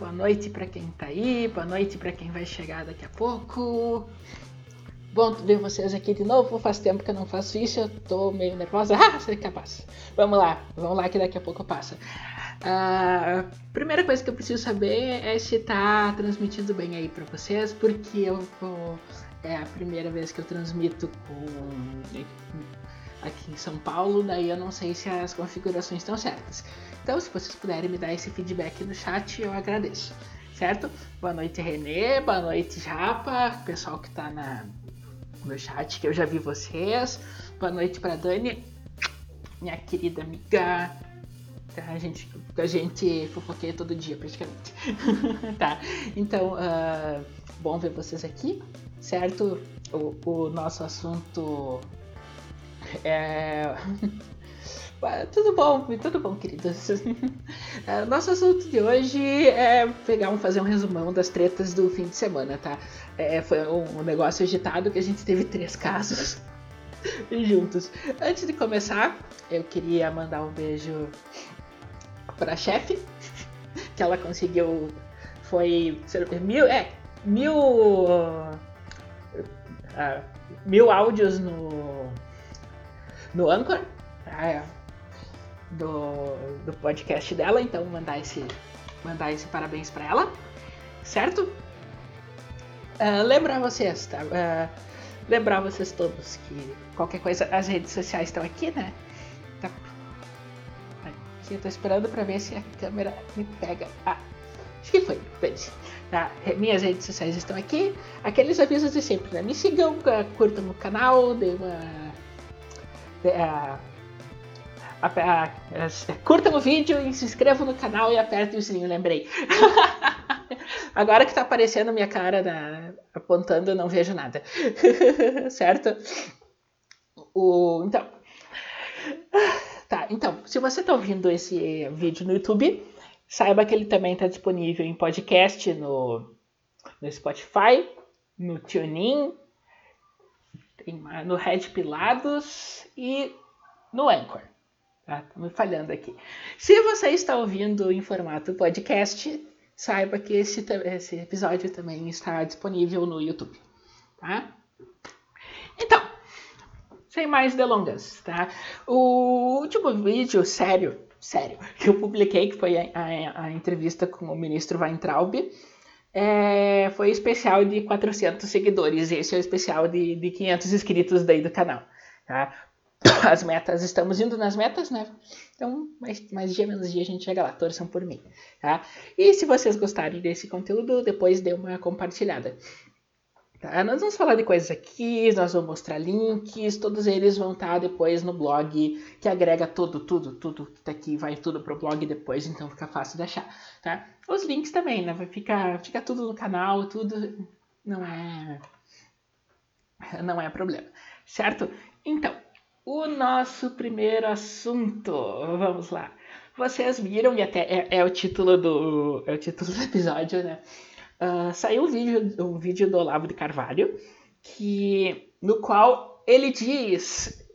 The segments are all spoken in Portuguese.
boa noite para quem tá aí, boa noite para quem vai chegar daqui a pouco. Bom ver vocês aqui de novo, faz tempo que eu não faço isso, eu tô meio nervosa. Ah, sei capaz. Vamos lá, vamos lá que daqui a pouco passa. Uh, primeira coisa que eu preciso saber é se tá transmitindo bem aí para vocês, porque eu vou, é a primeira vez que eu transmito com aqui em São Paulo, daí eu não sei se as configurações estão certas. Então, se vocês puderem me dar esse feedback no chat, eu agradeço. Certo? Boa noite, Renê. Boa noite, Japa. Pessoal que tá na, no chat, que eu já vi vocês. Boa noite para Dani, minha querida amiga. A gente, a gente fofoqueia todo dia, praticamente. tá? Então, uh, bom ver vocês aqui, certo? O, o nosso assunto é. Tudo bom, tudo bom, queridos. É, nosso assunto de hoje é pegar um, fazer um resumão das tretas do fim de semana, tá? É, foi um negócio agitado que a gente teve três casos juntos. Antes de começar, eu queria mandar um beijo pra chefe, que ela conseguiu. Foi. Mil. É, mil. Uh, mil áudios no. No Anchor. Ah, do, do podcast dela, então mandar esse, mandar esse parabéns para ela, certo? Uh, lembrar vocês, tá? Uh, lembrar vocês todos que qualquer coisa, as redes sociais estão aqui, né? Tá. Aqui eu tô esperando para ver se a câmera me pega. Ah, acho que foi, beijo. Tá? Minhas redes sociais estão aqui. Aqueles avisos de sempre, né? Me sigam, curtam o canal, dê uma. Dê, uh, curtam o vídeo e se inscrevam no canal e apertem o sininho, lembrei. Agora que tá aparecendo minha cara na, apontando, eu não vejo nada. certo? O, então. Tá, então, se você tá ouvindo esse vídeo no YouTube, saiba que ele também está disponível em podcast no, no Spotify, no TuneIn, no Red Pilados e no Anchor. Tá? Tá me falhando aqui. Se você está ouvindo em formato podcast, saiba que esse, esse episódio também está disponível no YouTube. Tá? Então, sem mais delongas, tá? O último vídeo sério, sério, que eu publiquei, que foi a, a, a entrevista com o ministro Weintraub, é, foi especial de 400 seguidores. Esse é o especial de, de 500 inscritos daí do canal. Tá? as metas, estamos indo nas metas, né? Então, mais, mais dia, menos dia a gente chega lá, torçam por mim, tá? E se vocês gostarem desse conteúdo, depois dê uma compartilhada. Tá? Nós vamos falar de coisas aqui, nós vamos mostrar links, todos eles vão estar depois no blog, que agrega tudo, tudo, tudo que tá aqui, vai tudo pro blog depois, então fica fácil de achar, tá? Os links também, né? Vai ficar, fica tudo no canal, tudo não é não é problema, certo? Então, o nosso primeiro assunto. Vamos lá. Vocês viram, e até é, é o título do. É o título do episódio, né? Uh, saiu um vídeo, um vídeo do Olavo de Carvalho, que, no qual ele diz.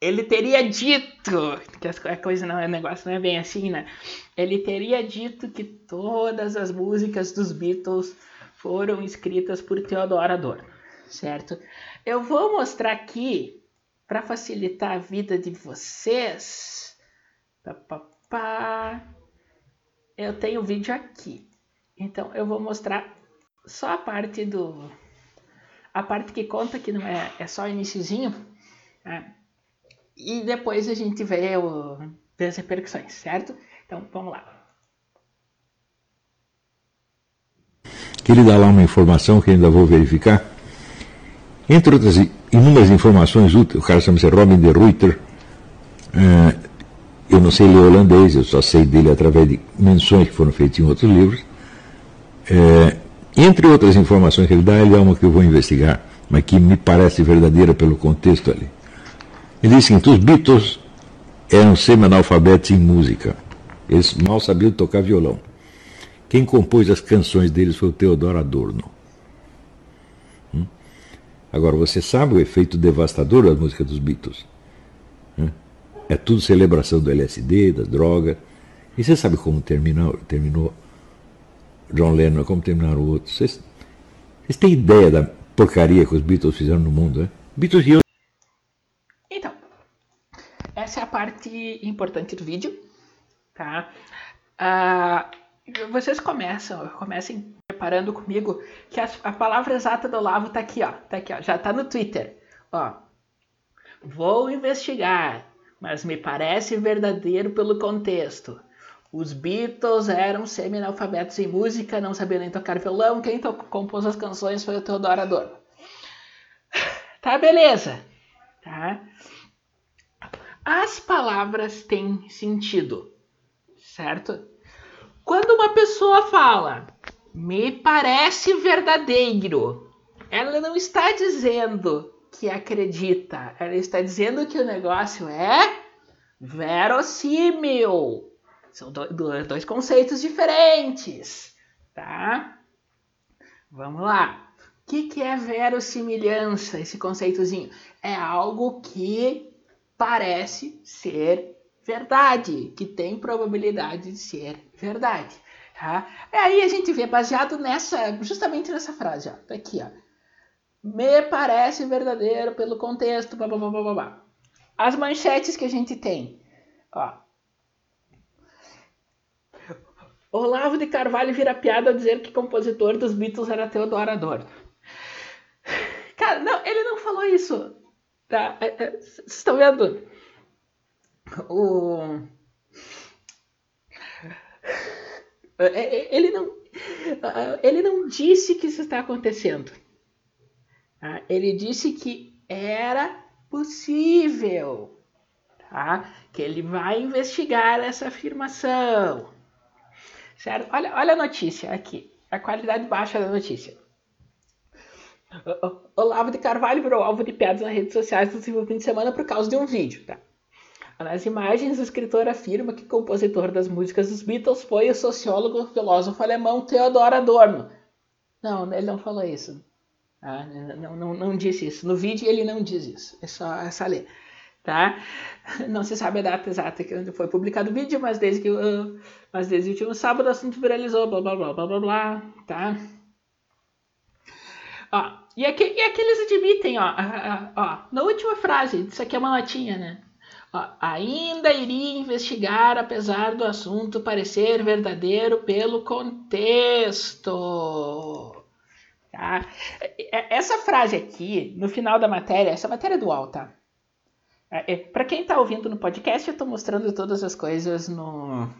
Ele teria dito, que a coisa não é negócio não é bem assim, né? Ele teria dito que todas as músicas dos Beatles foram escritas por Theodor Adorno, certo? Eu vou mostrar aqui para facilitar a vida de vocês, pá, pá, pá, eu tenho o vídeo aqui. Então eu vou mostrar só a parte do a parte que conta que não é, é só iníciozinho, né? e depois a gente vê, o, vê as repercussões, certo? Então vamos lá. Queria dar lá uma informação que ainda vou verificar. Entre outras inúmeras informações úteis. O cara chama-se Robin de Ruyter. Uh, eu não sei ler holandês, eu só sei dele através de menções que foram feitas em outros livros. Uh, entre outras informações que ele dá, ele dá uma que eu vou investigar, mas que me parece verdadeira pelo contexto ali. Ele diz o seguinte: os Beatles eram semi-analfabetos em música. Eles mal sabiam tocar violão. Quem compôs as canções deles foi o Theodor Adorno. Agora, você sabe o efeito devastador da música dos Beatles? Né? É tudo celebração do LSD, das drogas. E você sabe como terminou, terminou John Lennon, como terminaram o outro. Vocês, vocês têm ideia da porcaria que os Beatles fizeram no mundo, né? Beatles e. Então, essa é a parte importante do vídeo, tá? Uh, vocês começam, comecem preparando comigo que a, a, palavra exata do Olavo tá aqui, ó, tá aqui, ó, já tá no Twitter, ó. Vou investigar, mas me parece verdadeiro pelo contexto. Os Beatles eram semi-analfabetos em música, não sabiam nem tocar violão. Quem compôs as canções foi o Teodoro Adorno. Tá, beleza. Tá? As palavras têm sentido, certo? Quando uma pessoa fala, me parece verdadeiro, ela não está dizendo que acredita, ela está dizendo que o negócio é verossímil. São dois conceitos diferentes, tá? Vamos lá. O que, que é verossimilhança, esse conceitozinho? É algo que parece ser verdade, que tem probabilidade de ser verdade. Tá? E aí a gente vê baseado nessa, justamente nessa frase, ó, tá aqui, ó. Me parece verdadeiro pelo contexto, blá, blá, blá, blá, blá. As manchetes que a gente tem, ó, Olavo de Carvalho vira piada ao dizer que compositor dos Beatles era Theodor Adorno. Cara, não, ele não falou isso. Tá? Vocês é, é, estão vendo? O... É, ele não, ele não disse que isso está acontecendo. Tá? Ele disse que era possível. Tá? Que ele vai investigar essa afirmação. Certo? Olha, olha a notícia aqui. A qualidade baixa da notícia. Olavo de Carvalho virou alvo de piadas nas redes sociais no fim de semana por causa de um vídeo, tá? Nas imagens, o escritor afirma que compositor das músicas dos Beatles foi o sociólogo filósofo alemão Theodor Adorno. Não, ele não falou isso. Ah, não, não, não disse isso. No vídeo ele não diz isso. É só, é só ler tá? Não se sabe a data exata que foi publicado o vídeo, mas desde que uh, mas desde o último sábado o assunto viralizou, blá blá blá blá blá blá, tá? Ó, e, aqui, e aqui eles admitem, ó, ó, na última frase, isso aqui é uma latinha, né? Ainda iria investigar, apesar do assunto parecer verdadeiro pelo contexto. Tá? Essa frase aqui, no final da matéria, essa matéria é do UOL, tá? É, é, para quem está ouvindo no podcast, eu estou mostrando todas as coisas no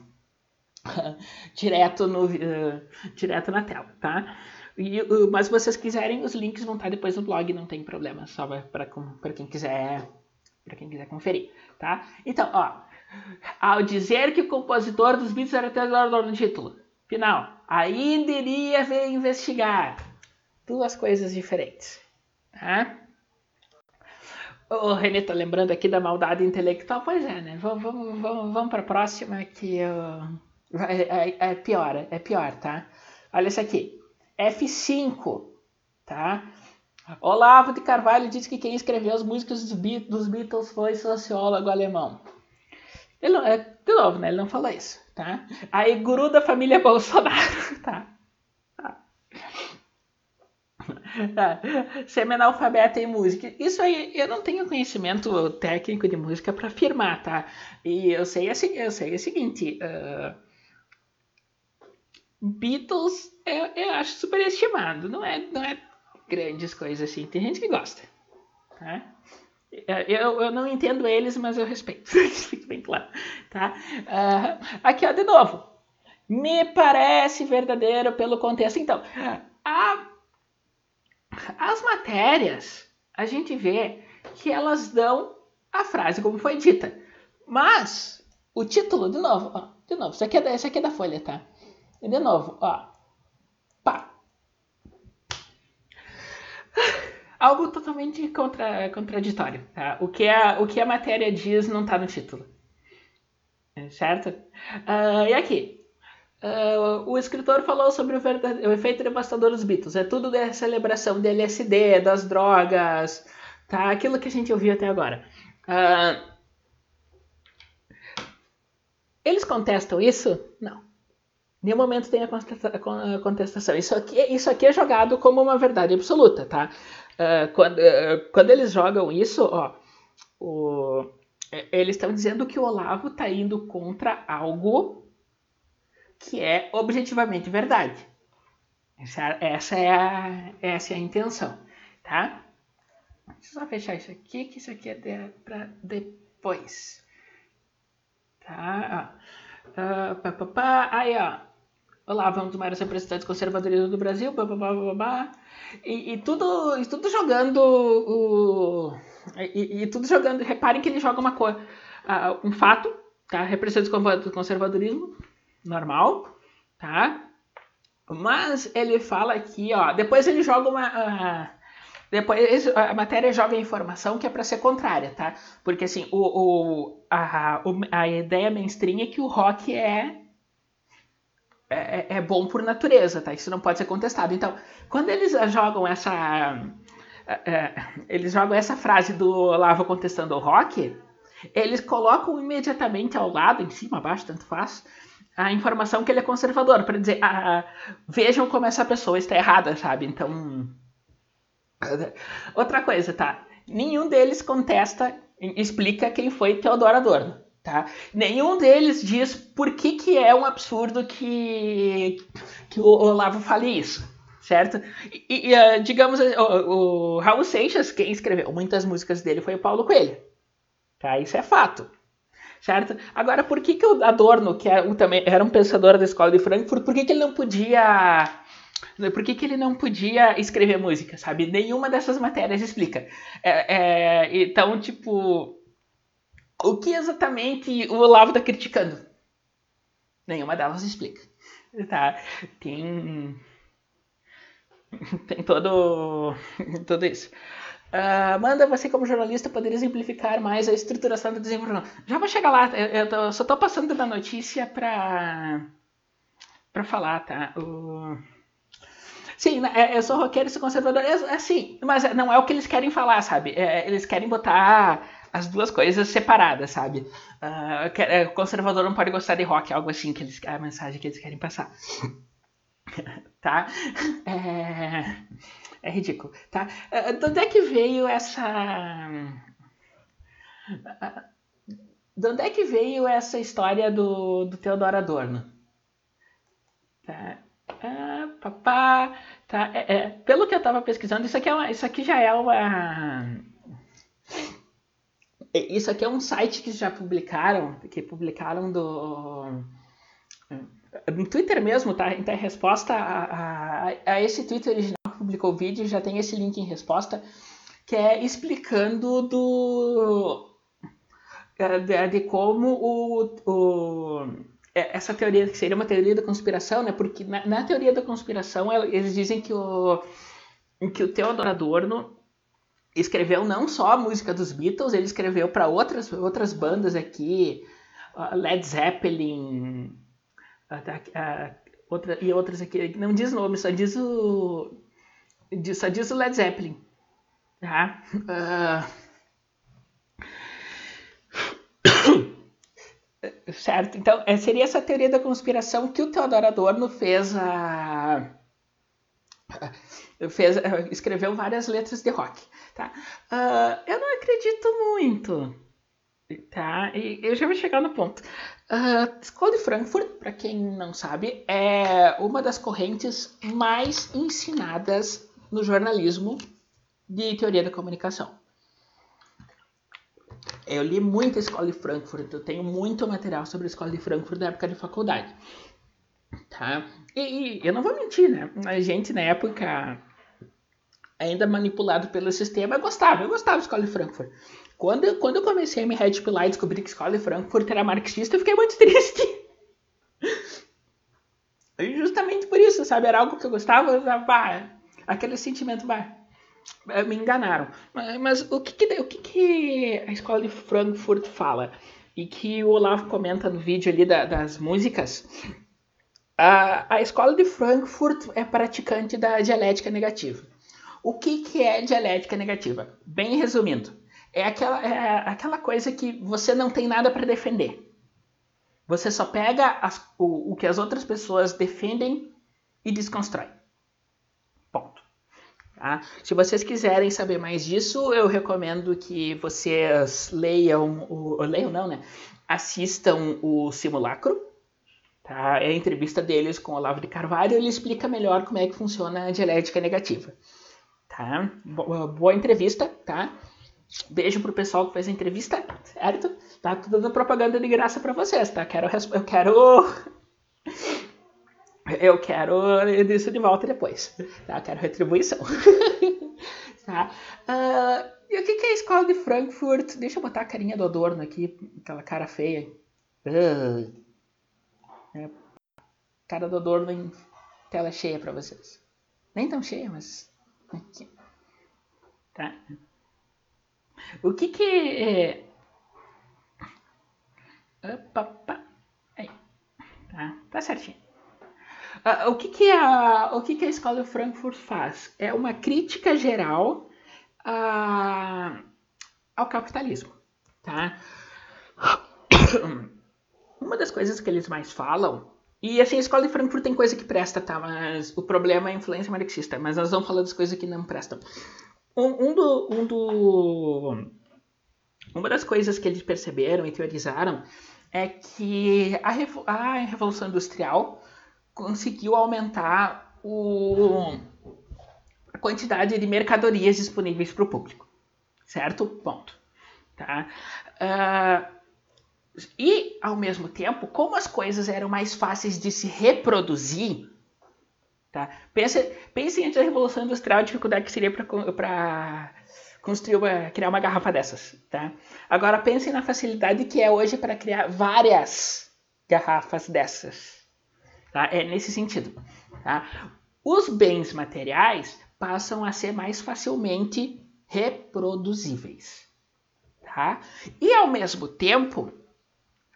direto no uh, direto na tela, tá? E, uh, mas se vocês quiserem, os links vão estar tá depois no blog, não tem problema, só para quem quiser para quem quiser conferir, tá? Então, ó, ao dizer que o compositor dos Beatles era Theodore no título, final, ainda iria ver investigar duas coisas diferentes, tá? O Renê tá lembrando aqui da maldade intelectual. Pois é, né? Vamos, vamos, vamos, vamos para a próxima que eu... é, é, é, pior, é pior, tá? Olha isso aqui. F5, tá? Olavo de Carvalho disse que quem escreveu as músicas dos, Beatles, foi sociólogo alemão. Ele não, é, de novo, né? Ele não falou isso, tá? Aí, guru da família Bolsonaro, tá? Semi-analfabeto em música. Isso aí, eu não tenho conhecimento técnico de música para afirmar, tá? E eu sei, assim, eu sei o seguinte: uh, Beatles eu, eu acho superestimado. Não é, não é grandes coisas assim. Tem gente que gosta. Tá? Eu, eu não entendo eles, mas eu respeito. Fique bem claro. Tá? Uh, aqui, ó, de novo. Me parece verdadeiro pelo contexto. Então, a as matérias, a gente vê que elas dão a frase como foi dita. Mas o título, de novo, ó, de novo, isso aqui, é da, isso aqui é da folha, tá? De novo, ó. Pá. Algo totalmente contra, contraditório, tá? O que, a, o que a matéria diz não está no título. Certo? Uh, e aqui, Uh, o escritor falou sobre o, o, efeito devastador dos Beatles. É tudo da celebração de LSD, das drogas, tá? Aquilo que a gente ouviu até agora. Uh, eles contestam isso? Não. Nenhum momento tem a contestação. Isso aqui, isso aqui é jogado como uma verdade absoluta, tá? Uh, quando, uh, quando eles jogam isso, ó, o, eles estão dizendo que o Olavo está indo contra algo que é objetivamente verdade. Essa, essa, é, a, essa é a intenção, tá? Deixa eu só fechar isso aqui, que isso aqui é de, para depois. Tá? Uh, pá, pá, pá. Aí, ó. É um dos maiores representantes conservadorismo do Brasil, blá, blá, blá, blá, blá. E, e, tudo, e tudo jogando o. E, e, tudo jogando. Reparem que ele joga uma coisa. Uh, um fato, tá? Representante do conservadorismo, normal, tá? Mas ele fala aqui, ó. Depois ele joga uma. Uh, depois a matéria joga informação que é para ser contrária, tá? Porque assim, o, o, a, a ideia mainstream é que o rock é é, é, é, bom por natureza, tá? Isso não pode ser contestado. Então, quando eles jogam essa. É, é, eles jogam essa frase do Olavo contestando o rock, eles colocam imediatamente ao lado, em cima, abaixo, tanto faz, a informação que ele é conservador, para dizer, ah, vejam como essa pessoa está errada, sabe? Então. Outra coisa, tá? Nenhum deles contesta, explica quem foi Teodoro Adorno. Tá? Nenhum deles diz por que, que é um absurdo que, que o Olavo fale isso, certo? E, e uh, digamos, o, o, Raul Seixas, quem escreveu muitas músicas dele foi o Paulo Coelho. Tá? Isso é fato. Certo? Agora, por que, que o Adorno, que era, é também, era um pensador da escola de Frankfurt, por que, que ele não podia por que, que, ele não podia escrever música, sabe? Nenhuma dessas matérias explica. É, é, então, tipo, o que exatamente o Olavo está criticando? Nenhuma delas explica. Tá? Tem. Tem todo. Tudo isso. Uh, Amanda, você como jornalista poderia exemplificar mais a estruturação do desenvolvimento? Já vou chegar lá, eu, eu tô, só estou passando da notícia para para falar, tá? O... Sim, né, é, eu sou roqueiro sou conservador, é assim, mas não é o que eles querem falar, sabe? É, eles querem botar as duas coisas separadas, sabe? Uh, conservador não pode gostar de rock, algo assim, que eles, a mensagem que eles querem passar. tá? É, é ridículo, tá? Uh, de onde é que veio essa... De onde é que veio essa história do, do Theodor Adorno? Tá? Ah, papá, tá? É, é, pelo que eu estava pesquisando, isso aqui, é uma, isso aqui já é uma isso aqui é um site que já publicaram, que publicaram do. No Twitter mesmo, tá? Então, resposta a, a, a, esse Twitter original que publicou o vídeo já tem esse link em resposta, que é explicando do. de, de como o, o é, essa teoria que seria uma teoria da conspiração, né? Porque na, na teoria da conspiração eles dizem que o que o Theodor Adorno escreveu não só a música dos Beatles, ele escreveu para outras, outras bandas aqui, Led Zeppelin, outra, e outras aqui, não diz nome, só diz o, só diz o Led Zeppelin. Tá? Uh... certo, então é, seria essa teoria da conspiração que o Theodor Adorno fez a fez, escreveu várias letras de rock. Tá? Uh, eu não acredito muito. Tá? E eu já vou chegar no ponto. Uh, Escola de Frankfurt, para quem não sabe, é uma das correntes mais ensinadas no jornalismo de teoria da comunicação. Eu li muito a Escola de Frankfurt, eu tenho muito material sobre a Escola de Frankfurt da época de faculdade. Tá? E, e eu não vou mentir, né? A gente na época ainda manipulado pelo sistema, eu gostava, eu gostava de escola de Frankfurt. Quando eu, quando eu comecei a me red e descobri que escola de Frankfurt era marxista, eu fiquei muito triste. Justamente por isso, sabe? Era algo que eu gostava, bah, aquele sentimento, bah, me enganaram. Mas, mas o, que, que, o que, que a escola de Frankfurt fala? E que o Olavo comenta no vídeo ali da, das músicas. A, a escola de Frankfurt é praticante da dialética negativa. O que, que é dialética negativa? Bem resumindo, é aquela, é aquela coisa que você não tem nada para defender. Você só pega as, o, o que as outras pessoas defendem e desconstrói. Ponto. Tá? Se vocês quiserem saber mais disso, eu recomendo que vocês leiam, o, leiam não, né? Assistam o simulacro, tá? É a entrevista deles com o Olavo de Carvalho, ele explica melhor como é que funciona a dialética negativa, tá? Boa entrevista, tá? Beijo pro pessoal que fez a entrevista, certo? Tá tudo dando propaganda de graça para vocês, tá? Quero, eu quero eu quero isso de volta depois. Tá? Quero retribuição. tá? Uh, e o que, é a escola de Frankfurt? Deixa eu botar a carinha do Adorno aqui, aquela cara feia. Uh, é, cara do Adorno em tela cheia para vocês. Nem tão cheia, mas aqui. Tá? O que que é... Opa, opa. Aí. Tá, tá certinho. Uh, o que, que, a, o que, que a escola Frankfurt faz? É uma crítica geral uh, ao capitalismo. Tá? Uma das coisas que eles mais falam, e assim, a escola de Frankfurt tem coisa que presta, tá? Mas o problema é a influência marxista, mas nós vamos falar das coisas que não prestam. Um, um, do, um do. Uma das coisas que eles perceberam e teorizaram é que a, a Revolução Industrial conseguiu aumentar o, a quantidade de mercadorias disponíveis para o público. Certo? Ponto. Tá? Uh, e, ao mesmo tempo, como as coisas eram mais fáceis de se reproduzir, tá? pense, pense antes da Revolução Industrial a dificuldade que seria para construir uma, criar uma garrafa dessas. Tá? Agora pense na facilidade que é hoje para criar várias garrafas dessas. Tá? É nesse sentido. Tá? Os bens materiais passam a ser mais facilmente reproduzíveis. Tá? E ao mesmo tempo,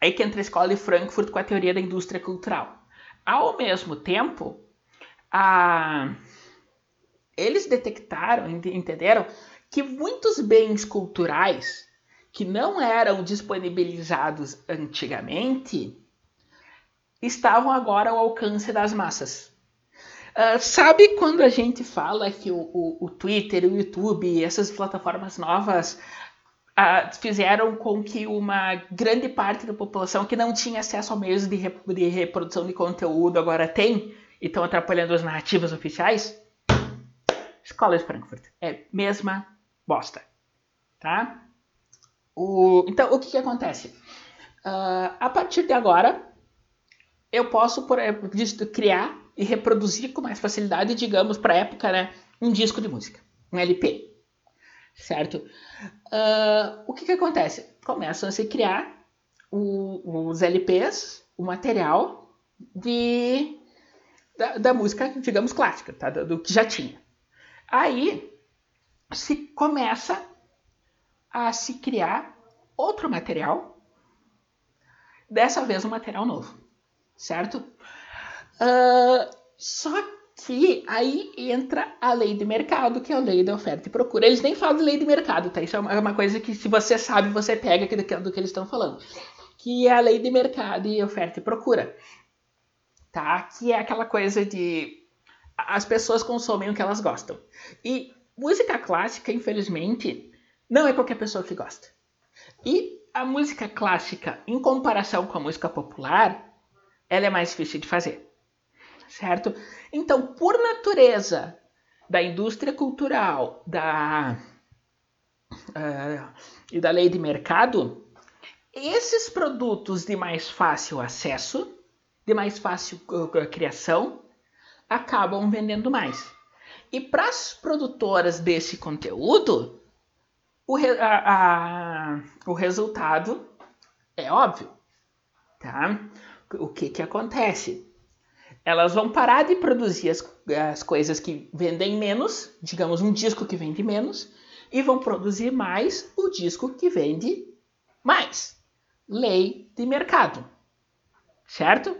aí que entra a escola de Frankfurt com a teoria da indústria cultural. Ao mesmo tempo, a... eles detectaram, entenderam que muitos bens culturais que não eram disponibilizados antigamente estavam agora ao alcance das massas. Uh, sabe quando a gente fala que o, o, o, Twitter, o YouTube, essas plataformas novas fizeram com que uma grande parte da população que não tinha acesso a meios de, rep de reprodução de conteúdo agora tem e estão atrapalhando as narrativas oficiais? Escola de Frankfurt. É mesma bosta. Tá? O, então, o que, que acontece? Uh, a partir de agora, eu posso por, criar e reproduzir com mais facilidade, digamos, para a época, né, um disco de música, um LP, certo? Uh, o que, que acontece? Começam a se criar o, os LPs, o material de, da, da música, digamos, clássica, tá? do, do que já tinha. Aí se começa a se criar outro material, dessa vez um material novo certo? Uh, só que aí entra a lei de mercado, que é a lei da oferta e procura. Eles nem falam de lei de mercado, tá? Isso é uma é coisa que se você sabe, você pega do que eles estão falando. Que é a lei de mercado e oferta e procura. Tá? Que é aquela coisa de as pessoas consomem o que elas gostam. E música clássica, infelizmente, não é qualquer pessoa que gosta. E a música clássica, em comparação com a música popular, ela é mais difícil de fazer. Certo? Então, por natureza da indústria cultural da, uh, e da lei de mercado, esses produtos de mais fácil acesso, de mais fácil uh, criação, acabam vendendo mais. E para as produtoras desse conteúdo, o, re, a, a, o resultado é óbvio. Tá? o que, que acontece? Elas vão parar de produzir as, as coisas que vendem menos, digamos um disco que vende menos, e vão produzir mais o disco que vende mais. Lei de mercado. Certo?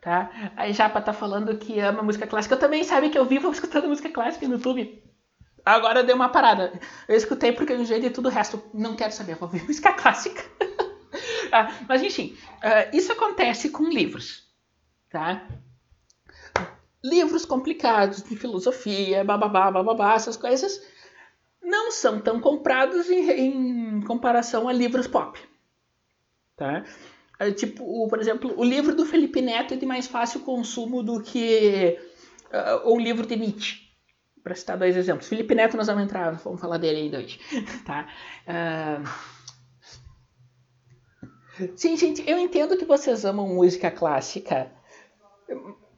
Tá? A Japa tá falando que ama música clássica. Eu também sabe que eu vivo escutando música clássica no YouTube. Agora deu uma parada. Eu escutei porque eu enjoei de tudo o resto. Não quero saber, vou ouvir música clássica. ah, mas enfim, uh, isso acontece com livros, tá? Livros complicados de filosofia, bababá, bababá, essas coisas não são tão comprados em, em comparação a livros pop, tá? É, tipo, o, por exemplo, o livro do Felipe Neto é de mais fácil consumo do que uh, um livro de Nietzsche. Para citar dois exemplos. Felipe Neto, nós vamos entrar, vamos falar dele ainda hoje. tá? Uh... Sim, gente, eu entendo que vocês amam música clássica,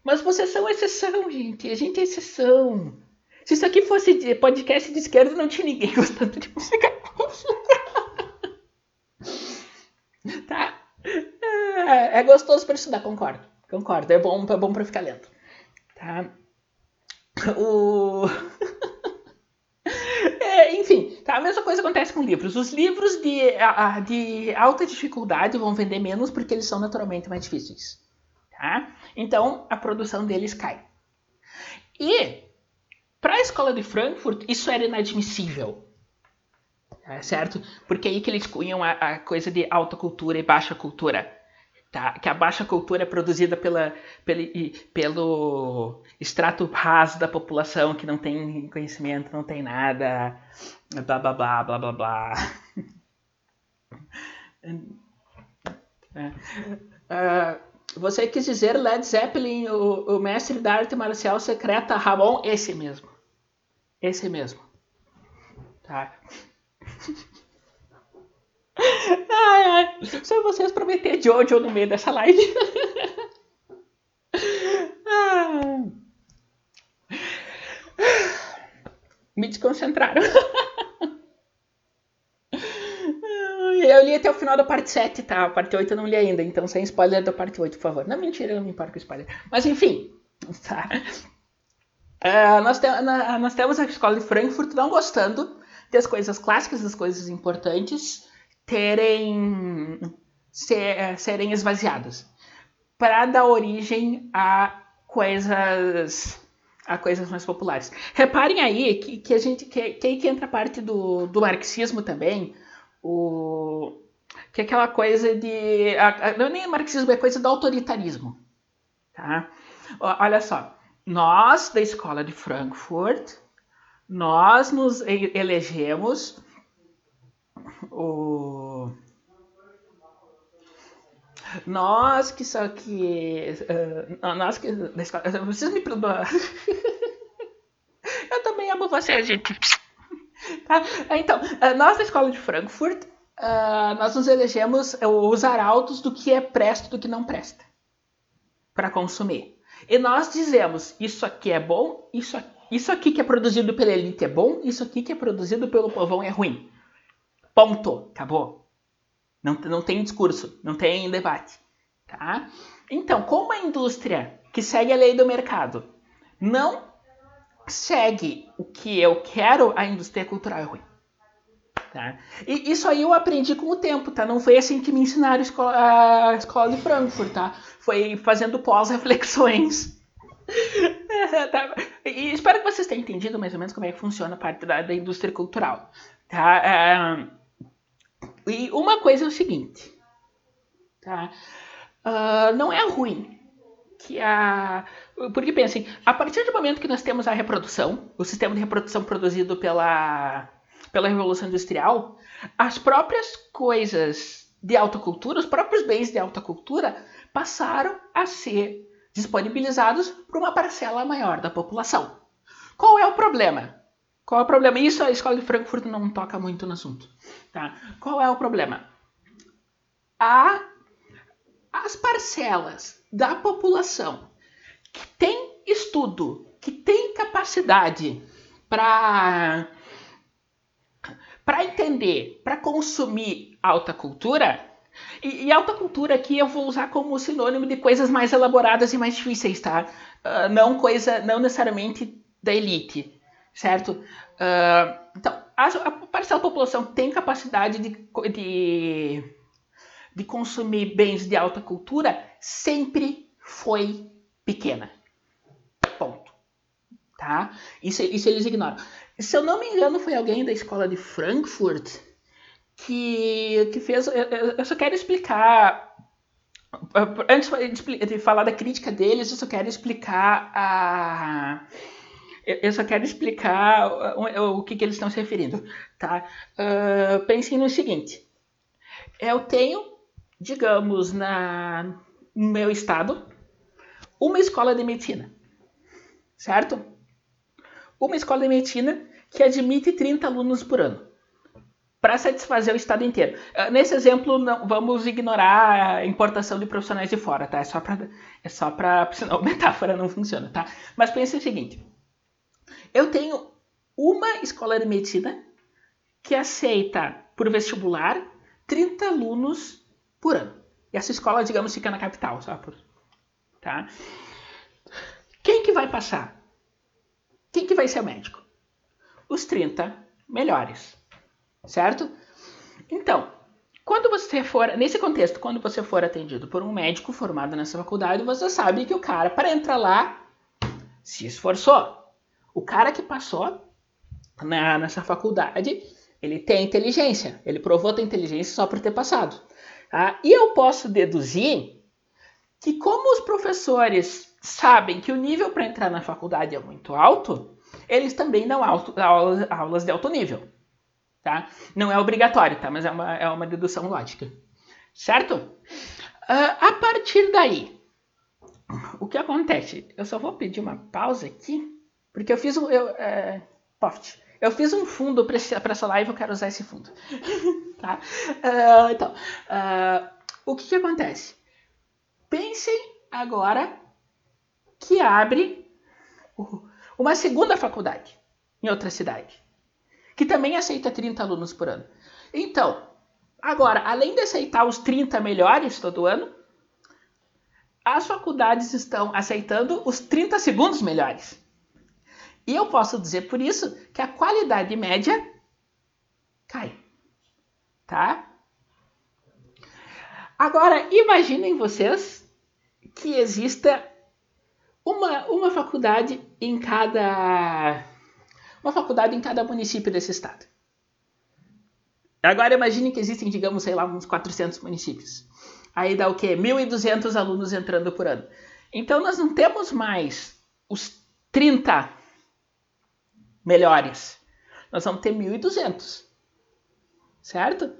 mas vocês são exceção, gente. A gente é exceção. Se isso aqui fosse podcast de esquerda, não tinha ninguém gostando de música tá? É, é gostoso para estudar, concordo. Concordo. É bom, é bom para ficar lento. Tá? O... é, enfim, tá? a mesma coisa acontece com livros. Os livros de, de alta dificuldade vão vender menos porque eles são naturalmente mais difíceis. Tá? Então a produção deles cai. E para a escola de Frankfurt isso era inadmissível. É certo? Porque aí que eles cunham a, a coisa de alta cultura e baixa cultura. Tá? Que a baixa cultura é produzida pela, pelo, pelo extrato raso da população que não tem conhecimento, não tem nada, blá blá blá blá blá blá. Uh, você quis dizer Led Zeppelin, o, o mestre da arte marcial secreta Ramon? Esse mesmo. Esse mesmo. Tá. Ai, ai. Só vocês prometer Jojo no meio dessa live. Me desconcentraram. eu li até o final da parte 7, tá? A parte 8 eu não li ainda, então sem spoiler da parte 8, por favor. Não, mentira, eu não me importo com spoiler. Mas enfim, tá? Uh, nós, te, na, nós temos a escola de Frankfurt não gostando das coisas clássicas, das coisas importantes, terem ser, serem esvaziadas para dar origem a coisas a coisas mais populares. Reparem aí que, que a gente que, que aí que entra a parte do, do marxismo também, o que é aquela coisa de não é nem marxismo, é coisa do autoritarismo, tá? Olha só, nós da escola de Frankfurt, nós nos elegemos o nós que só que uh, nós que vocês me perdoam eu também amo você gente tá? então nós da escola de Frankfurt uh, nós nos elegemos os arautos do que é presto do que não presta para consumir e nós dizemos isso aqui é bom isso isso aqui que é produzido pela elite é bom isso aqui que é produzido pelo povão é ruim Ponto. Acabou. Não, não tem discurso, não tem debate. Tá? Então, como a indústria que segue a lei do mercado não segue o que eu quero, a indústria cultural é ruim. Tá? E isso aí eu aprendi com o tempo, tá? Não foi assim que me ensinaram a escola, a escola de Frankfurt, tá? Foi fazendo pós-reflexões. tá? E espero que vocês tenham entendido mais ou menos como é que funciona a parte da, da indústria cultural. Tá? É e uma coisa é o seguinte, tá? Uh, não é ruim que a. Porque pensem, a partir do momento que nós temos a reprodução, o sistema de reprodução produzido pela, pela Revolução Industrial, as próprias coisas de alta cultura, os próprios bens de alta cultura, passaram a ser disponibilizados para uma parcela maior da população. Qual é o problema? Qual é o problema? Isso a escola de Frankfurt não toca muito no assunto. Tá? Qual é o problema? Há as parcelas da população que tem estudo, que tem capacidade para para entender, para consumir alta cultura, e, e, alta cultura aqui eu vou usar como sinônimo de coisas mais elaboradas e mais difíceis, tá? Uh, não coisa, não necessariamente da elite certo? Uh, então, a, a parcela da população tem capacidade de, de, de consumir bens de alta cultura sempre foi pequena. Ponto. Tá? Isso, isso eles ignoram. Se eu não me engano, foi alguém da escola de Frankfurt que, que fez. Eu, eu só quero explicar. Antes de falar da crítica deles, eu só quero explicar a. Eu só quero explicar o, o que, que eles estão se referindo. Tá? Uh, pensem no seguinte: eu tenho, digamos, na, no meu estado, uma escola de medicina. Certo? Uma escola de medicina que admite 30 alunos por ano para satisfazer o estado inteiro. Ah, nesse exemplo, não, vamos ignorar a importação de profissionais de fora, tá? É só para, é só para, senão a metáfora não funciona, tá? Mas pense o seguinte: eu tenho uma escola de medicina que aceita por vestibular 30 alunos por ano. E essa escola, digamos, fica na capital, só por, tá? Quem que vai passar? Quem que vai ser médico? Os 30 melhores certo? Então, quando você for, nesse contexto, quando você for atendido por um médico formado nessa faculdade, você sabe que o cara, para entrar lá, se esforçou. O cara que passou na, nessa faculdade, ele tem inteligência. Ele provou ter inteligência só por ter passado. Tá? E eu posso deduzir que, como os professores sabem que o nível para entrar na faculdade é muito alto, eles também dão aulas de alto nível tá? Não é obrigatório, tá? Mas é uma, é uma dedução lógica, certo? Uh, a partir daí, o que acontece? Eu só vou pedir uma pausa aqui, porque eu fiz um... Eu, é, poft, eu fiz um fundo para essa live, eu quero usar esse fundo. tá? Uh, então, uh, o que, que acontece? Pensem agora que abre uma segunda faculdade em outra cidade que também aceita 30 alunos por ano. Então, agora, além de aceitar os 30 melhores todo ano, as faculdades estão aceitando os 30 segundos melhores. E eu posso dizer por isso que a qualidade média cai. Tá? Agora, imaginem vocês que exista uma, uma faculdade em cada uma faculdade em cada município desse estado. Agora imagine que existem, digamos, sei lá, uns 400 municípios. Aí dá o quê? 1.200 alunos entrando por ano. Então nós não temos mais os 30 melhores. Nós vamos ter 1.200. Certo?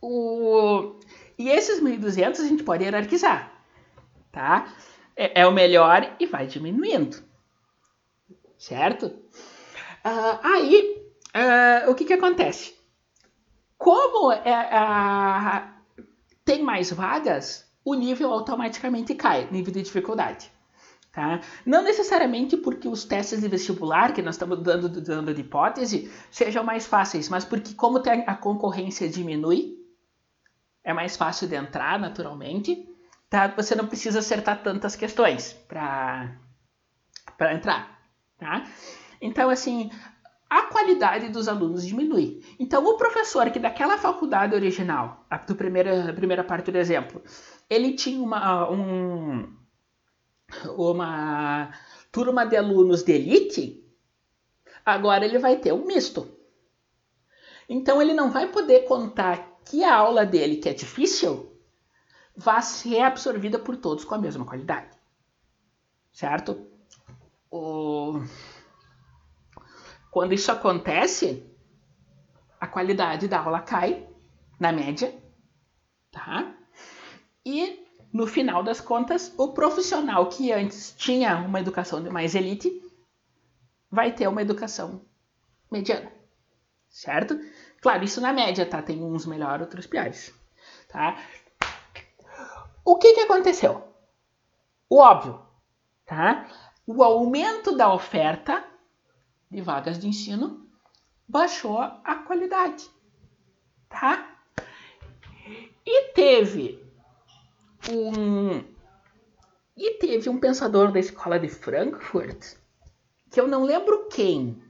O... E esses 1.200 a gente pode hierarquizar. Tá? É, é o melhor e vai diminuindo. Certo? Uh, aí, uh, o que, que acontece? Como é, uh, tem mais vagas, o nível automaticamente cai, nível de dificuldade. Tá? Não necessariamente porque os testes de vestibular que nós estamos dando, dando de hipótese sejam mais fáceis, mas porque como a concorrência diminui, é mais fácil de entrar naturalmente, tá? você não precisa acertar tantas questões para entrar. Tá? Então, assim, a qualidade dos alunos diminui. Então, o professor que daquela faculdade original, a do primeira, a primeira parte do exemplo, ele tinha uma, um, uma turma de alunos de elite, agora ele vai ter um misto. Então, ele não vai poder contar que a aula dele, que é difícil, vá ser absorvida por todos com a mesma qualidade. Certo? O... Quando isso acontece, a qualidade da aula cai, na média, tá? E no final das contas, o profissional que antes tinha uma educação de mais elite vai ter uma educação mediana, certo? Claro, isso na média, tá? Tem uns melhores, outros piores, tá? O que que aconteceu? O óbvio, tá? O aumento da oferta de vagas de ensino, baixou a qualidade, tá? E teve um e teve um pensador da escola de Frankfurt, que eu não lembro quem.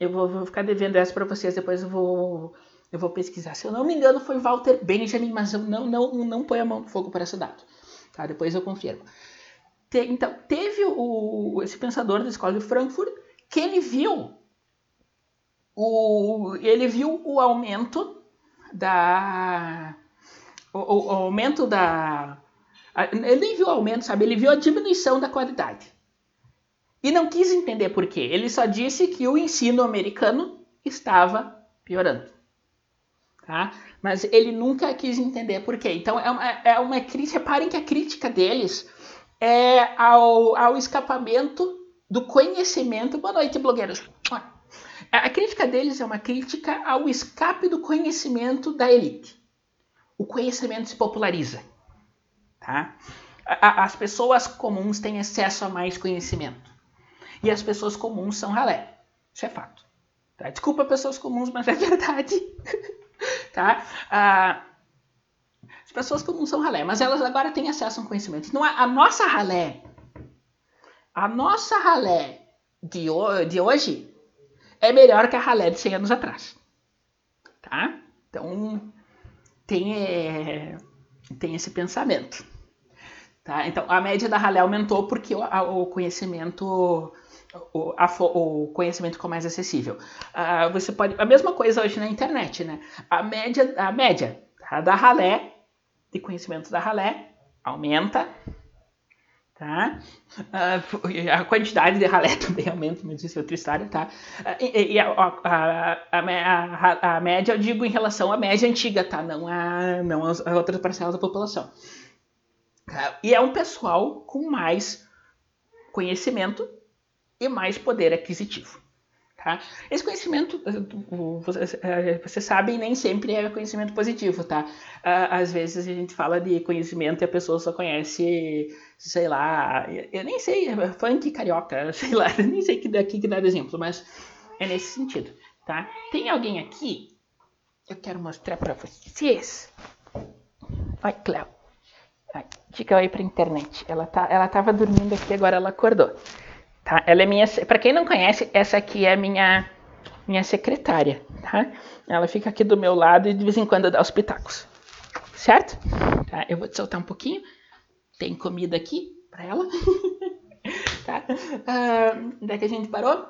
Eu vou, vou ficar devendo essa para vocês, depois eu vou eu vou pesquisar. Se eu não me engano, foi Walter Benjamin, mas eu não não não põe a mão no fogo para esse dado. Tá? Depois eu confirmo. Te, então, teve o, esse pensador da escola de Frankfurt que ele viu o, ele viu o aumento da o, o, o aumento da ele nem viu o aumento, sabe? Ele viu a diminuição da qualidade. E não quis entender por quê. Ele só disse que o ensino americano estava piorando. Tá? Mas ele nunca quis entender por quê. Então é uma, é uma crítica. Reparem que a crítica deles é ao, ao escapamento do conhecimento. Boa noite, blogueiros. A crítica deles é uma crítica ao escape do conhecimento da elite. O conhecimento se populariza. Tá? As pessoas comuns têm acesso a mais conhecimento. E as pessoas comuns são ralé. Isso é fato. Tá? Desculpa pessoas comuns, mas é verdade. tá? Ah, as pessoas comuns são ralé, mas elas agora têm acesso a um conhecimento. Então a, nossa ralé, a nossa ralé de, de hoje é melhor que a ralé de 100 anos atrás. Tá? Então tem, é, tem esse pensamento. Tá? Então, a média da ralé aumentou porque o, a, o conhecimento o, a, o, conhecimento ficou mais acessível. Uh, você pode a mesma coisa hoje na internet, né? A média a média tá? da ralé de conhecimento da ralé aumenta, tá? Uh, a quantidade de ralé também aumenta, mas isso é outra história, tá? Uh, e, e a, a, a, a, média eu digo em relação à média antiga, tá? Não a não as outras parcelas da população. E é um pessoal com mais conhecimento e mais poder aquisitivo. Tá? Esse conhecimento, vocês, eh, vocês sabem, nem sempre é conhecimento positivo, tá? Às vezes a gente fala de conhecimento e a pessoa só conhece, sei lá, eu nem sei, é funk carioca, sei lá, nem sei que daqui que dá de exemplo, mas é nesse sentido, tá? Tem alguém aqui, eu quero mostrar para vocês. Oi, Cléo. Diga oi pra internet. Ela, tá, ela tava dormindo aqui, agora ela acordou. Tá? Ela é minha. Para quem não conhece, essa aqui é minha minha secretária, tá? Ela fica aqui do meu lado e de vez em quando dá os pitacos. Certo? Tá? Eu vou te soltar um pouquinho. Tem comida aqui para ela. tá? Uh, é que a gente parou?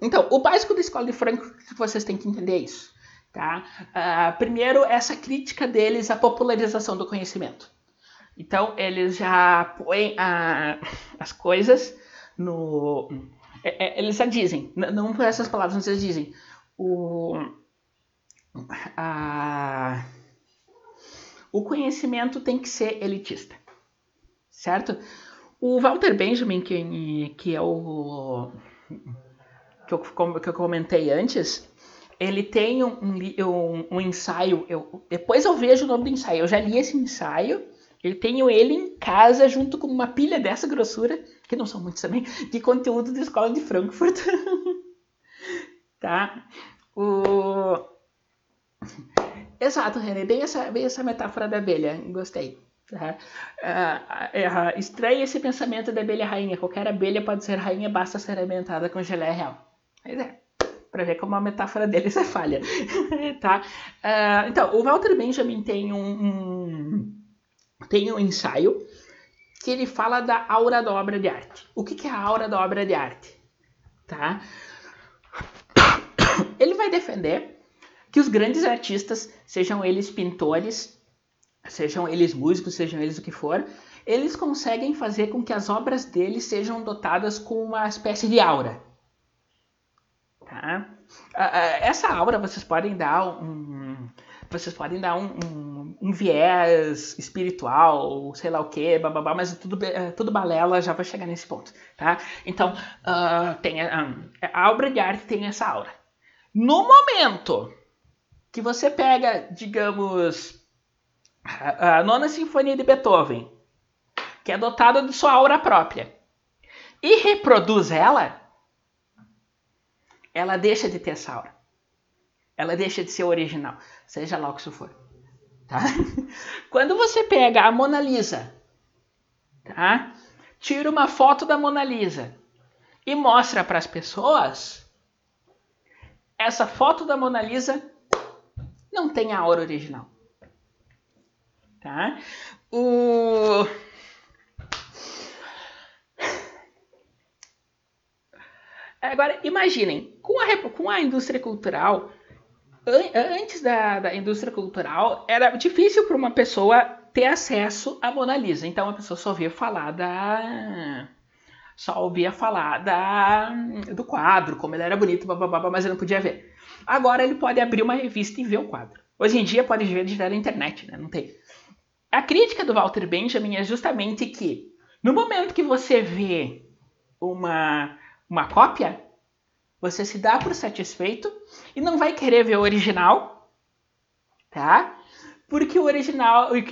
Então, o básico da escola de Frankfurt vocês têm que entender isso. Tá? Uh, primeiro, essa crítica deles à popularização do conhecimento. Então, eles já põem a, as coisas no. É, é, eles já dizem, não por essas palavras, mas eles dizem. O, a, o conhecimento tem que ser elitista. Certo? O Walter Benjamin, que, que é o. Que eu, que eu comentei antes, ele tem um, um, um ensaio. Eu, depois eu vejo o nome do ensaio. Eu já li esse ensaio eu tenho ele em casa junto com uma pilha dessa grossura, que não são muitos também, de conteúdo da escola de Frankfurt. tá? O... Exato, René, bem essa, bem essa metáfora da abelha, gostei. Tá? Uh, uh, estranha esse pensamento da abelha rainha. Qualquer abelha pode ser rainha, basta ser alimentada com geleia real. Mas é, para ver como a metáfora deles é falha. tá? Uh, então, o Walter Benjamin tem um, um tem um ensaio que ele fala da aura da obra de arte. O que, que é a aura da obra de arte? Tá? Ele vai defender que os grandes artistas, sejam eles pintores, sejam eles músicos, sejam eles o que for, eles conseguem fazer com que as obras deles sejam dotadas com uma espécie de aura. Tá? Essa aura vocês podem dar um, vocês podem dar um, um, um viés espiritual, sei lá o que, bababá, mas tudo, é tudo balela, já vai chegar nesse ponto, tá? Então, uh, tem, um, a obra de arte tem essa aura. No momento que você pega, digamos, a, a nona sinfonia de Beethoven, que é dotada de sua aura própria, e reproduz ela, ela deixa de ter essa aura. Ela deixa de ser original seja lá o que isso for. Tá? Quando você pega a Mona Lisa, tá? tira uma foto da Mona Lisa e mostra para as pessoas, essa foto da Mona Lisa não tem a aura original. Tá? O... Agora, imaginem, com a, com a indústria cultural, antes da, da indústria cultural, era difícil para uma pessoa ter acesso à Mona Lisa. Então a pessoa só ouvia falar da. Só ouvia falar da, do quadro, como ele era bonito, bababá, mas ele não podia ver. Agora ele pode abrir uma revista e ver o quadro. Hoje em dia pode ver direto na internet, né? Não tem. A crítica do Walter Benjamin é justamente que no momento que você vê uma, uma cópia, você se dá por satisfeito e não vai querer ver o original, tá? Porque o original e,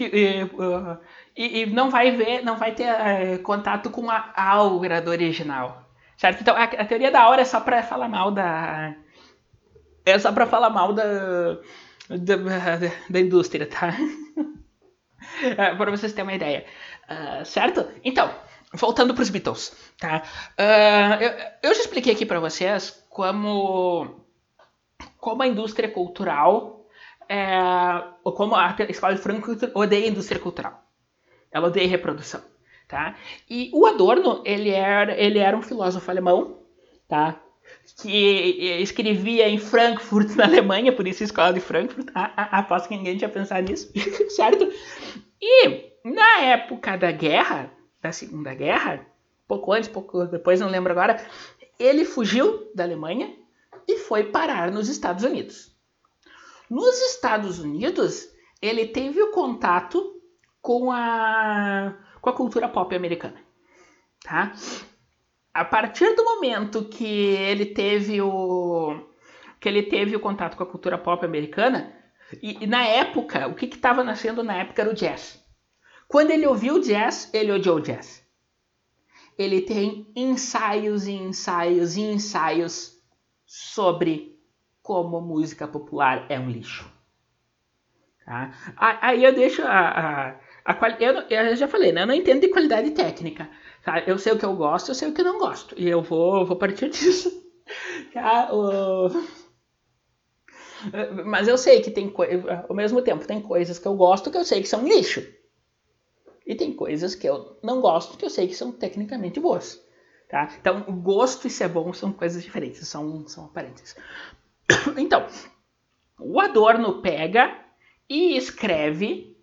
e, e não vai ver, não vai ter é, contato com a aura do original, certo? Então a, a teoria da aura é só para falar mal da é só para falar mal da, da, da indústria, tá? é, para vocês terem uma ideia, uh, certo? Então voltando para os Beatles, tá? Uh, eu, eu, já expliquei aqui para vocês como, como a indústria cultural, é, ou como a escola de Frankfurt odeia a indústria cultural. Ela odeia reprodução, tá? E o Adorno, ele era, ele era um filósofo alemão, tá? Que escrevia em Frankfurt, na Alemanha, por isso a escola de Frankfurt. Aposto que ninguém tinha pensado nisso, certo? E na época da guerra, da Segunda Guerra, pouco antes, pouco depois, não lembro agora, ele fugiu da Alemanha e foi parar nos Estados Unidos. Nos Estados Unidos, ele teve o contato com a, com a cultura pop americana. Tá? A partir do momento que ele teve o que ele teve o contato com a cultura pop americana, e, e na época, o que estava nascendo na época era o jazz. Quando ele ouviu jazz, ele odiou jazz. Ele tem ensaios e ensaios e ensaios sobre como música popular é um lixo. Tá? Aí eu deixo a, a, a quali... eu, eu, já falei, né? Eu não entendo de qualidade técnica. Tá? Eu sei o que eu gosto, eu sei o que eu não gosto. E eu vou, vou partir disso. Tá? O... Mas eu sei que tem coisas. Ao mesmo tempo, tem coisas que eu gosto que eu sei que são lixo. E tem coisas que eu não gosto que eu sei que são tecnicamente boas. Tá? Então, gosto e ser bom são coisas diferentes, são, são aparentes. Então, o Adorno pega e escreve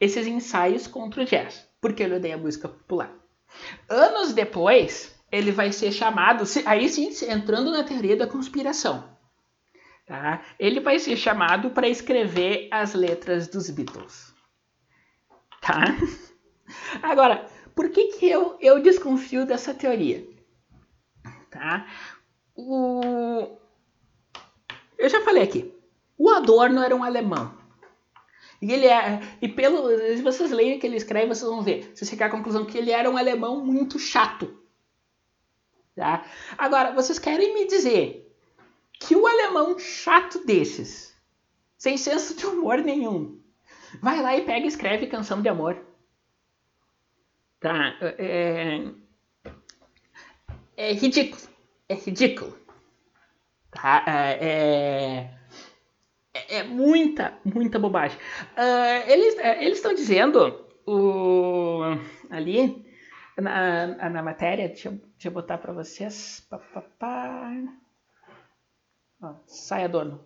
esses ensaios contra o jazz, porque ele odeia a música popular. Anos depois, ele vai ser chamado, aí sim, entrando na teoria da conspiração. Tá? Ele vai ser chamado para escrever as letras dos Beatles tá? Agora, por que, que eu, eu desconfio dessa teoria? Tá? O... Eu já falei aqui. O Adorno era um alemão. E ele é. E pelo. Se vocês leem o que ele escreve, vocês vão ver. Vocês chegar à conclusão que ele era um alemão muito chato. Tá? Agora, vocês querem me dizer que o alemão chato desses, sem senso de humor nenhum, Vai lá e pega e escreve canção de amor. Tá? É, é ridículo. É ridículo. Tá? É, é, é muita, muita bobagem. Uh, eles é, estão dizendo o, ali na, na matéria, deixa, deixa eu botar para vocês. Pá, pá, pá. Ó, saia dono.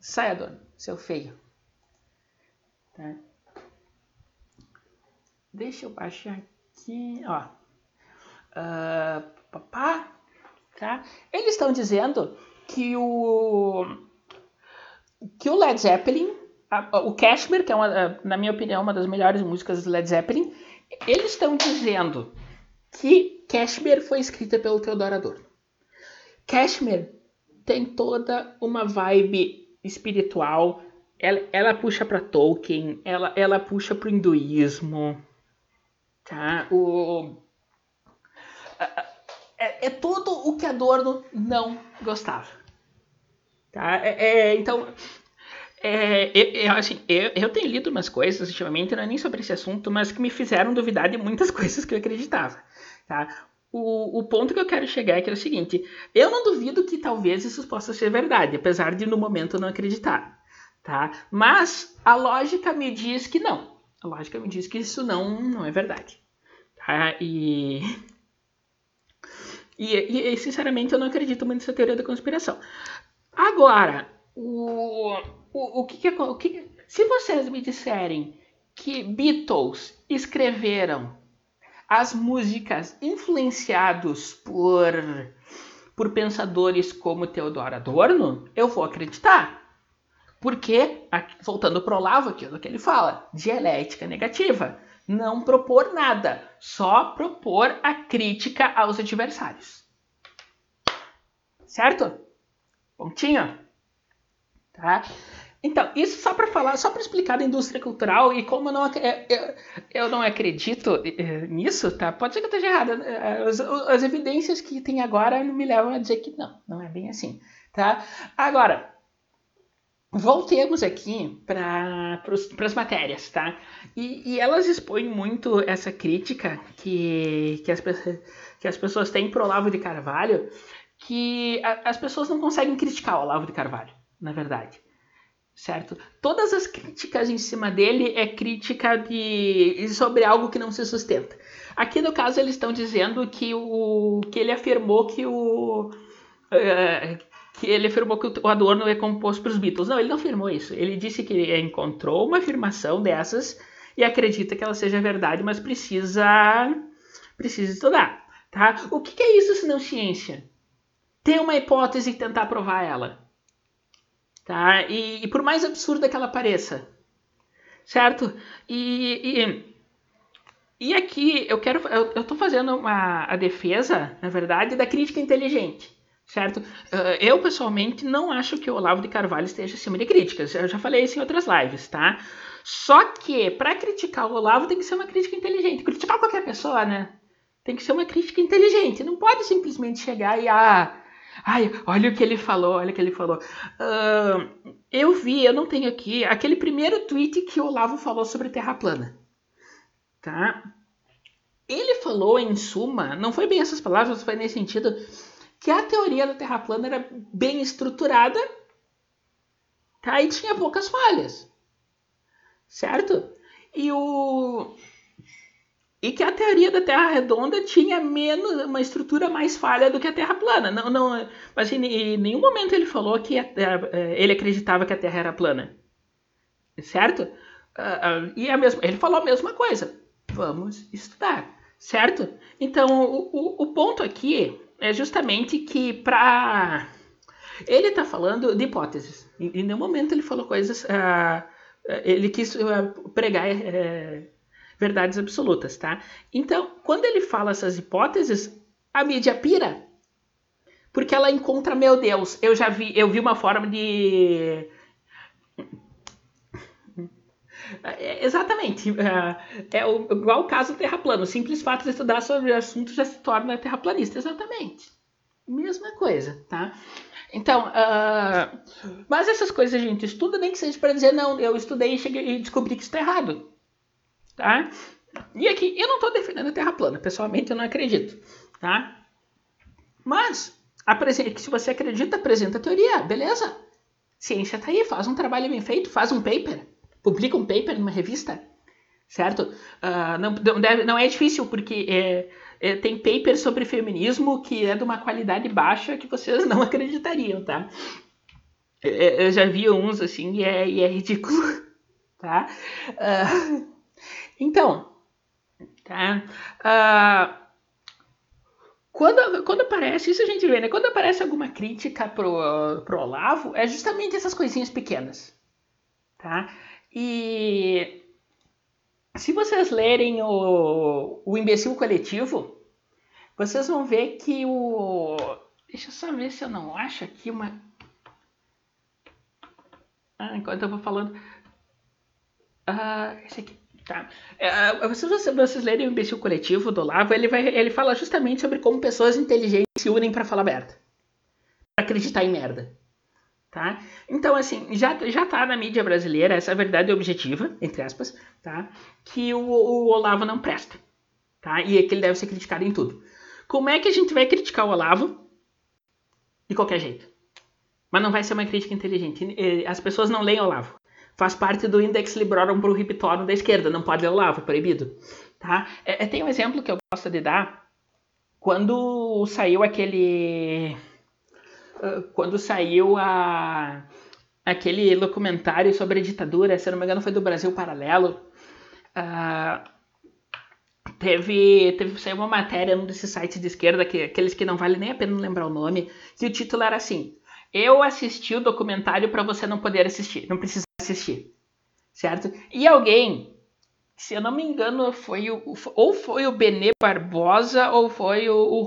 Saia dono, seu feio. Tá? Deixa eu baixar aqui, ó. Uh, papá, tá? Eles estão dizendo que o que o Led Zeppelin, a, o Cashmere, que é uma, na minha opinião uma das melhores músicas do Led Zeppelin, eles estão dizendo que Cashmere foi escrita pelo Theodor Adorno. Cashmere tem toda uma vibe espiritual, ela, ela puxa para Tolkien, ela, ela puxa para o hinduísmo, tá? O, é, é tudo o que Adorno não gostava, tá? É, é, então, é, assim, eu, eu, tenho lido umas coisas ultimamente, não é nem sobre esse assunto, mas que me fizeram duvidar de muitas coisas que eu acreditava, tá? O, o ponto que eu quero chegar é que é o seguinte: eu não duvido que talvez isso possa ser verdade, apesar de no momento eu não acreditar tá? Mas a lógica me diz que não. A lógica me diz que isso não, não é verdade, tá? E, e, e sinceramente eu não acredito muito nessa teoria da conspiração. Agora, o, o, o, que, que, o que. Se vocês me disserem que Beatles escreveram as músicas influenciados por, por pensadores como Theodor Adorno, eu vou acreditar. Porque, voltando para o Olavo, aquilo que ele fala, dialética negativa. Não propor nada, só propor a crítica aos adversários. Certo? Pontinho? Tá? Então, isso só para falar, só para explicar da indústria cultural e como eu não, eu, eu não acredito eh, nisso, tá? Pode ser que eu esteja errada. Eh, as, as, evidências que tem agora me levam a dizer que não, não é bem assim, tá? Agora, voltemos aqui para as matérias, tá? E, e, elas expõem muito essa crítica que, que, as, que as pessoas têm pro Olavo de Carvalho, que a, as pessoas não conseguem criticar o Olavo de Carvalho, na verdade certo? Todas as críticas em cima dele é crítica de sobre algo que não se sustenta. Aqui no caso eles estão dizendo que o que ele afirmou que o uh, que ele afirmou que o Adorno é composto pelos Beatles. Não, ele não afirmou isso. Ele disse que encontrou uma afirmação dessas e acredita que ela seja verdade, mas precisa precisa estudar, tá? O que, é isso se não ciência? Ter uma hipótese e tentar provar ela tá? E, e, por mais absurda que ela pareça, certo? E, e, e aqui eu quero, eu, tô fazendo uma, a defesa, na verdade, da crítica inteligente, certo? Uh, eu pessoalmente não acho que o Olavo de Carvalho esteja acima de críticas. Eu já falei isso em outras lives, tá? Só que para criticar o Olavo tem que ser uma crítica inteligente. Criticar qualquer pessoa, né? Tem que ser uma crítica inteligente. Não pode simplesmente chegar e ah, Ai, olha o que ele falou, olha o que ele falou. Uh, eu vi, eu não tenho aqui, aquele primeiro tweet que o Olavo falou sobre Terra plana. Tá? Ele falou, em suma, não foi bem essas palavras, foi nesse sentido, que a teoria da Terra plana era bem estruturada tá? e tinha poucas falhas. Certo? E o e que a teoria da Terra redonda tinha menos uma estrutura mais falha do que a Terra plana. Não, não, mas em, nenhum momento ele falou que a, a, ele acreditava que a Terra era plana, certo? Uh, uh, e a mesma, ele falou a mesma coisa. Vamos estudar, certo? Então o, o, o ponto aqui é justamente que para ele está falando de hipóteses. Em, em nenhum momento ele falou coisas. Uh, ele quis pregar verdades absolutas, tá? Então, quando ele fala essas hipóteses, a mídia pira. Porque ela encontra, meu Deus, eu já vi, eu vi uma forma de exatamente. É, é igual o caso do terraplano. O simples fato de estudar sobre o assunto já se torna terraplanista. Exatamente. Mesma coisa, tá? Então, uh, mas essas coisas a gente estuda nem que seja para dizer, não, eu estudei e, cheguei, e descobri que isso está errado. Tá? E aqui, eu não estou defendendo a Terra plana, pessoalmente eu não acredito. Tá? Mas, se você acredita, apresenta a teoria, beleza. Ciência está aí, faz um trabalho bem feito, faz um paper, publica um paper numa revista, certo? Uh, não, não, deve, não, é difícil, porque é, é, tem paper sobre feminismo que é de uma qualidade baixa que vocês não acreditariam, tá? É, eu já vi uns assim e é, e é ridículo, tá? Uh, então, tá? Uh, quando, quando aparece, isso a gente vê, né? Quando aparece alguma crítica pro, pro Olavo, é justamente essas coisinhas pequenas, tá? E se vocês lerem o, o Imbecil Coletivo, vocês vão ver que o... Deixa eu só ver se eu não acho aqui uma... Ah, enquanto eu vou falando... Ah, esse aqui. Tá? É, se vocês, vocês lerem o Imbecil Coletivo do Olavo, ele, vai, ele fala justamente sobre como pessoas inteligentes se unem para falar merda. Pra acreditar em merda. Tá? Então, assim, já, já tá na mídia brasileira essa verdade objetiva, entre aspas, tá? que o, o Olavo não presta. Tá? E é que ele deve ser criticado em tudo. Como é que a gente vai criticar o Olavo? De qualquer jeito. Mas não vai ser uma crítica inteligente. As pessoas não leem Olavo faz parte do Index Librorum Prohibitorum da esquerda, não pode ler lá, foi proibido. Tá? É, é, tem um exemplo que eu gosto de dar, quando saiu aquele quando saiu a, aquele documentário sobre a ditadura, se não me engano foi do Brasil Paralelo, uh, teve, teve saiu uma matéria num desses sites de esquerda, que, aqueles que não vale nem a pena lembrar o nome, que o título era assim, eu assisti o documentário para você não poder assistir, não precisa assistir, certo? E alguém, se eu não me engano, foi o, ou foi o Benê Barbosa ou foi o, o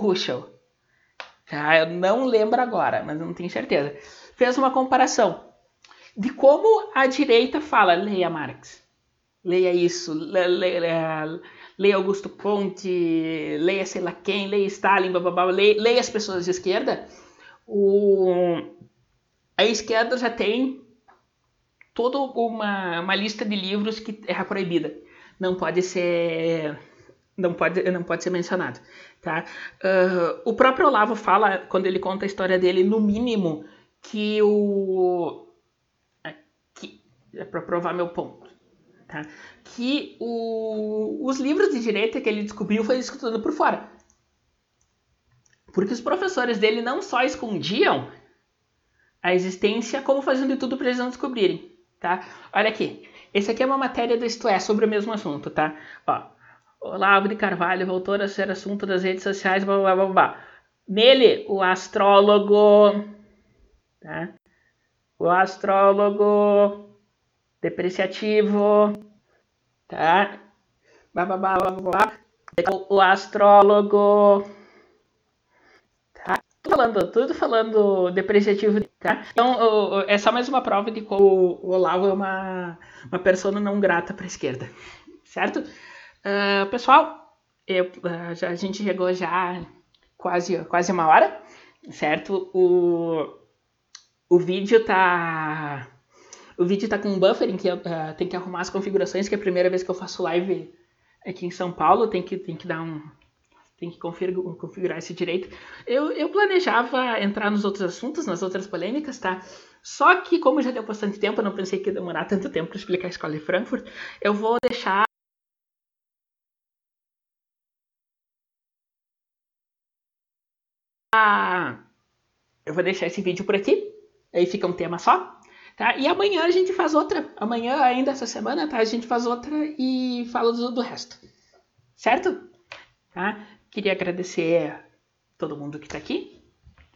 tá? Eu não lembro agora, mas não tenho certeza. Fez uma comparação de como a direita fala, leia Marx, leia isso, leia, leia Augusto Conte, leia sei lá quem, leia Stalin, blá, blá, blá, leia, leia as pessoas de esquerda, o, a esquerda já tem toda uma, uma lista de livros que é proibida. Não pode ser não pode, não pode ser mencionado. Tá? Uh, o próprio Olavo fala, quando ele conta a história dele, no mínimo, que o é para provar meu ponto, tá? Que o, os livros de direita que ele descobriu foi escutando por fora. Porque os professores dele não só escondiam a existência, como faziam de tudo para eles não descobrirem, tá? Olha aqui, esse aqui é uma matéria do Isto É, sobre o mesmo assunto, tá? Ó, Olavo de Carvalho voltou a ser assunto das redes sociais, blá blá blá blá. Nele, o astrólogo, tá? O astrólogo depreciativo, tá? Blá, blá, blá, blá, blá. O, astrólogo, tá? Tudo falando, tudo falando depreciativo, tá? Então, é só mais uma prova de que o Olavo é uma, uma pessoa não grata para a esquerda, certo? Uh, pessoal, eu, uh, a gente chegou já quase, quase uma hora, certo? O, o vídeo tá o vídeo tá com um buffering que uh, tem que arrumar as configurações, que é a primeira vez que eu faço live aqui em São Paulo, tem que, tem que dar um. Tem que configurar, configurar esse direito. Eu, eu planejava entrar nos outros assuntos, nas outras polêmicas, tá? Só que, como já deu bastante tempo, eu não pensei que ia demorar tanto tempo para explicar a escola de Frankfurt, eu vou deixar eu vou deixar esse vídeo por aqui. Aí fica um tema só. Tá? E amanhã a gente faz outra. Amanhã, ainda essa semana, tá? A gente faz outra e fala do, do resto. Certo? Tá? Queria agradecer todo mundo que está aqui.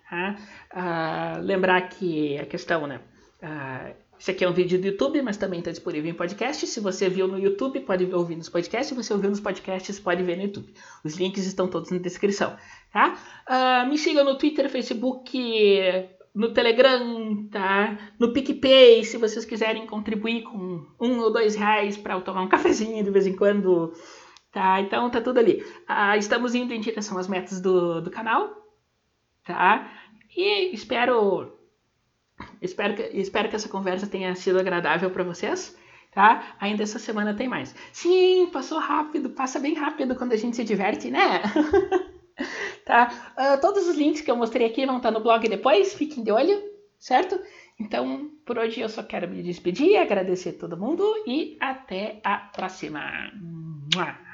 Tá? Ah, lembrar que a questão, né? Ah, esse aqui é um vídeo do YouTube, mas também está disponível em podcast. Se você viu no YouTube, pode ouvir nos podcasts. Se você ouviu nos podcasts, pode ver no YouTube. Os links estão todos na descrição. Tá? Ah, me siga no Twitter, Facebook, no Telegram, tá? No PicPay, se vocês quiserem contribuir com um ou dois reais para eu tomar um cafezinho de vez em quando, tá? Então tá tudo ali. Ah, estamos indo em direção às metas do, do canal, tá? E espero, espero, que, espero que essa conversa tenha sido agradável para vocês, tá? Ainda essa semana tem mais. Sim, passou rápido, passa bem rápido quando a gente se diverte, né? tá? Uh, todos os links que eu mostrei aqui vão estar no blog depois, fiquem de olho, certo? Então, por hoje eu só quero me despedir, agradecer a todo mundo e até a próxima. Mua!